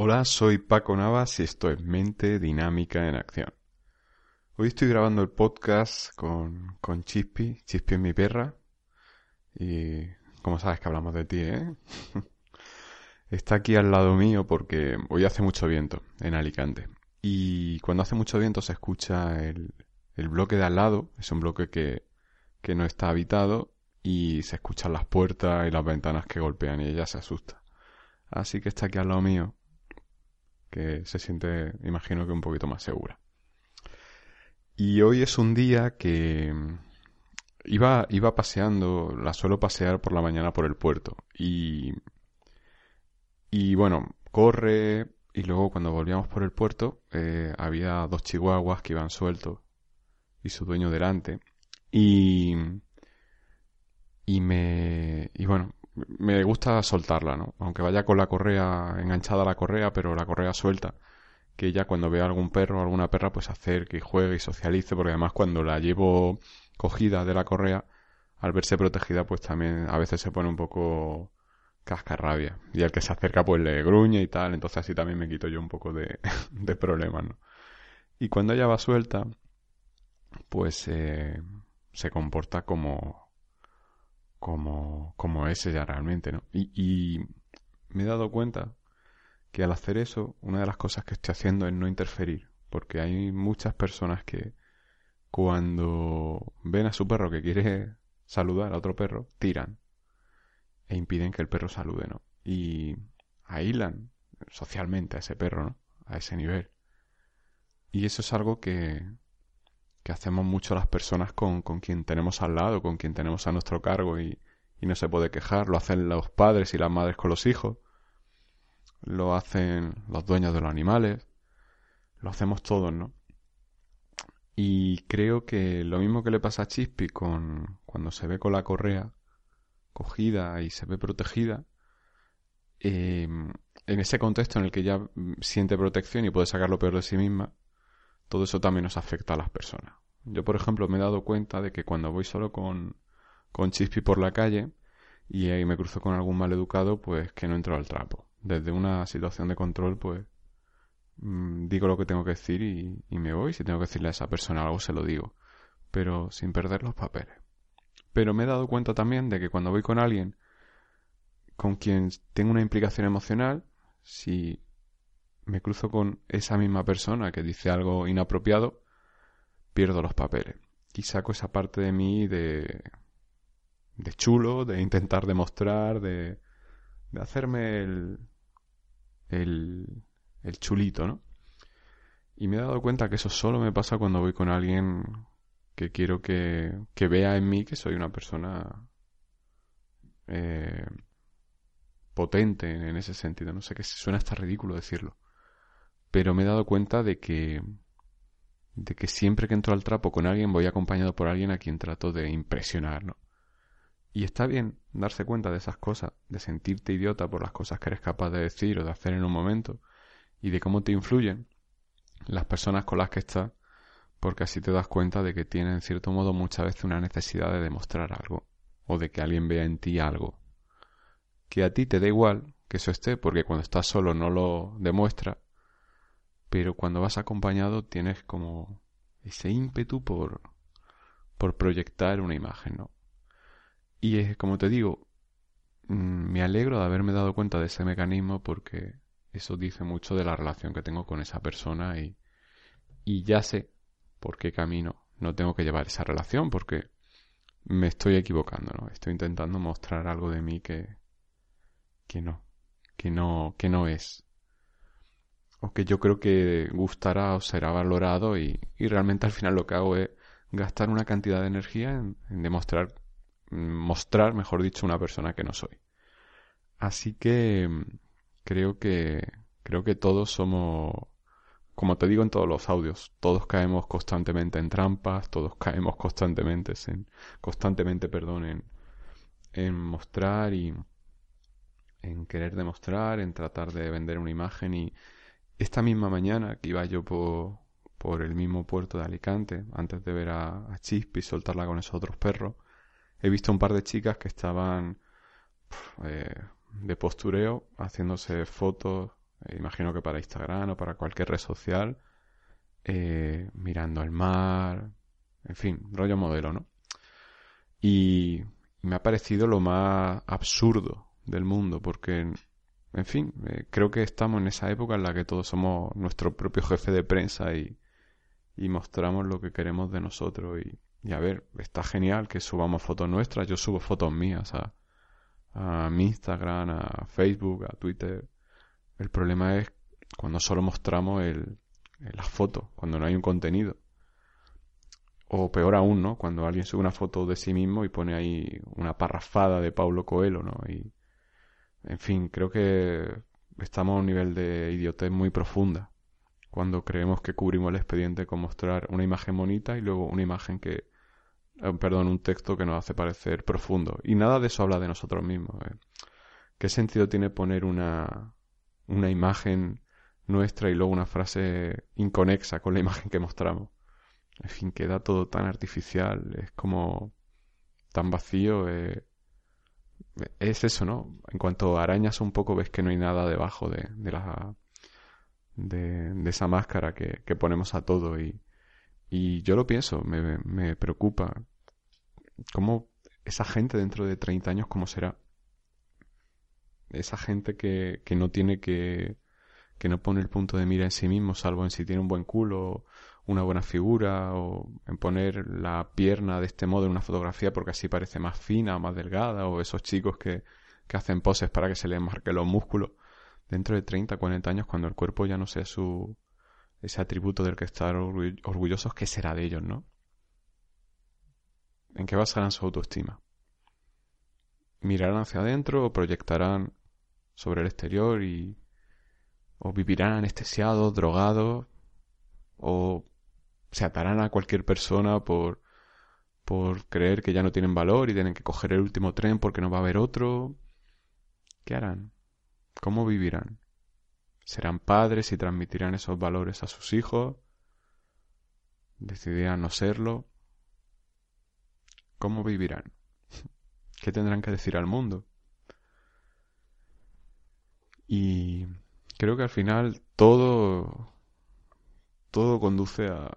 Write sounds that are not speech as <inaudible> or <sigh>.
Hola, soy Paco Navas y esto es Mente Dinámica en Acción. Hoy estoy grabando el podcast con, con Chispi. Chispi es mi perra. Y como sabes que hablamos de ti, ¿eh? <laughs> Está aquí al lado mío porque hoy hace mucho viento en Alicante. Y cuando hace mucho viento se escucha el, el bloque de al lado. Es un bloque que, que no está habitado y se escuchan las puertas y las ventanas que golpean y ella se asusta. Así que está aquí al lado mío que se siente, imagino que un poquito más segura. Y hoy es un día que iba, iba paseando, la suelo pasear por la mañana por el puerto. Y, y bueno, corre, y luego cuando volvíamos por el puerto eh, había dos chihuahuas que iban sueltos y su dueño delante. Y, y me, y bueno, me gusta soltarla, ¿no? Aunque vaya con la correa enganchada la correa, pero la correa suelta, que ella cuando ve a algún perro o alguna perra, pues acerque y juegue y socialice, porque además cuando la llevo cogida de la correa, al verse protegida, pues también a veces se pone un poco cascarrabia. Y al que se acerca, pues le gruñe y tal, entonces así también me quito yo un poco de, <laughs> de problemas, ¿no? Y cuando ella va suelta, pues eh, se comporta como como, como es ella realmente, ¿no? Y, me he dado cuenta que al hacer eso, una de las cosas que estoy haciendo es no interferir, porque hay muchas personas que cuando ven a su perro que quiere saludar a otro perro, tiran e impiden que el perro salude, ¿no? Y aílan socialmente a ese perro, ¿no? A ese nivel. Y eso es algo que, que hacemos mucho las personas con, con quien tenemos al lado, con quien tenemos a nuestro cargo y, y no se puede quejar. Lo hacen los padres y las madres con los hijos. Lo hacen los dueños de los animales. Lo hacemos todos, ¿no? Y creo que lo mismo que le pasa a Chispi con cuando se ve con la correa cogida y se ve protegida, eh, en ese contexto en el que ya siente protección y puede sacar lo peor de sí misma, todo eso también nos afecta a las personas. Yo, por ejemplo, me he dado cuenta de que cuando voy solo con, con Chispi por la calle y ahí me cruzo con algún maleducado, pues que no entro al trapo. Desde una situación de control, pues mm, digo lo que tengo que decir y, y me voy. Si tengo que decirle a esa persona algo, se lo digo. Pero sin perder los papeles. Pero me he dado cuenta también de que cuando voy con alguien con quien tengo una implicación emocional, si me cruzo con esa misma persona que dice algo inapropiado, pierdo los papeles. Y saco esa parte de mí de, de chulo, de intentar demostrar, de, de hacerme el, el, el chulito, ¿no? Y me he dado cuenta que eso solo me pasa cuando voy con alguien que quiero que, que vea en mí que soy una persona eh, potente en ese sentido. No sé, que suena hasta ridículo decirlo pero me he dado cuenta de que de que siempre que entro al trapo con alguien voy acompañado por alguien a quien trato de impresionar, ¿no? Y está bien darse cuenta de esas cosas, de sentirte idiota por las cosas que eres capaz de decir o de hacer en un momento y de cómo te influyen las personas con las que estás, porque así te das cuenta de que tienen en cierto modo muchas veces una necesidad de demostrar algo o de que alguien vea en ti algo. Que a ti te da igual que eso esté, porque cuando estás solo no lo demuestra pero cuando vas acompañado tienes como ese ímpetu por, por proyectar una imagen, ¿no? Y es como te digo, mm, me alegro de haberme dado cuenta de ese mecanismo porque eso dice mucho de la relación que tengo con esa persona y, y ya sé por qué camino no tengo que llevar esa relación porque me estoy equivocando, ¿no? Estoy intentando mostrar algo de mí que, que no, que no, que no es o que yo creo que gustará o será valorado y, realmente al final lo que hago es gastar una cantidad de energía en, demostrar, mostrar, mejor dicho, una persona que no soy. Así que creo que creo que todos somos como te digo en todos los audios, todos caemos constantemente en trampas, todos caemos constantemente en constantemente, perdón, en, en mostrar y en querer demostrar, en tratar de vender una imagen y esta misma mañana que iba yo por, por el mismo puerto de Alicante, antes de ver a, a y soltarla con esos otros perros, he visto un par de chicas que estaban eh, de postureo, haciéndose fotos eh, imagino que para Instagram o para cualquier red social, eh, mirando el mar, en fin, rollo modelo, ¿no? Y me ha parecido lo más absurdo del mundo, porque, en fin, eh, creo que estamos en esa época en la que todos somos nuestro propio jefe de prensa y, y mostramos lo que queremos de nosotros. Y, y, a ver, está genial que subamos fotos nuestras, yo subo fotos mías a, a mi Instagram, a Facebook, a Twitter. El problema es cuando solo mostramos el, las fotos, cuando no hay un contenido. O peor aún, ¿no? Cuando alguien sube una foto de sí mismo y pone ahí una parrafada de Paulo Coelho, ¿no? Y, en fin, creo que estamos a un nivel de idiotez muy profunda cuando creemos que cubrimos el expediente con mostrar una imagen bonita y luego una imagen que, eh, perdón, un texto que nos hace parecer profundo. Y nada de eso habla de nosotros mismos. ¿eh? ¿Qué sentido tiene poner una, una imagen nuestra y luego una frase inconexa con la imagen que mostramos? En fin, queda todo tan artificial, es como tan vacío. Eh, es eso, ¿no? En cuanto arañas un poco ves que no hay nada debajo de, de la de, de, esa máscara que, que ponemos a todo y, y yo lo pienso, me, me preocupa. ¿Cómo esa gente dentro de 30 años, cómo será? Esa gente que, que no tiene que, que no pone el punto de mira en sí mismo, salvo en si tiene un buen culo, una buena figura, o en poner la pierna de este modo en una fotografía porque así parece más fina o más delgada, o esos chicos que, que hacen poses para que se les marquen los músculos. Dentro de 30, 40 años, cuando el cuerpo ya no sea su, ese atributo del que estar orgullosos, ¿qué será de ellos, no? ¿En qué basarán su autoestima? ¿Mirarán hacia adentro o proyectarán sobre el exterior y o vivirán anestesiados, drogados o se atarán a cualquier persona por por creer que ya no tienen valor y tienen que coger el último tren porque no va a haber otro. ¿Qué harán? ¿Cómo vivirán? serán padres y transmitirán esos valores a sus hijos, decidirán no serlo. ¿Cómo vivirán? <laughs> ¿Qué tendrán que decir al mundo? Y creo que al final todo todo conduce a,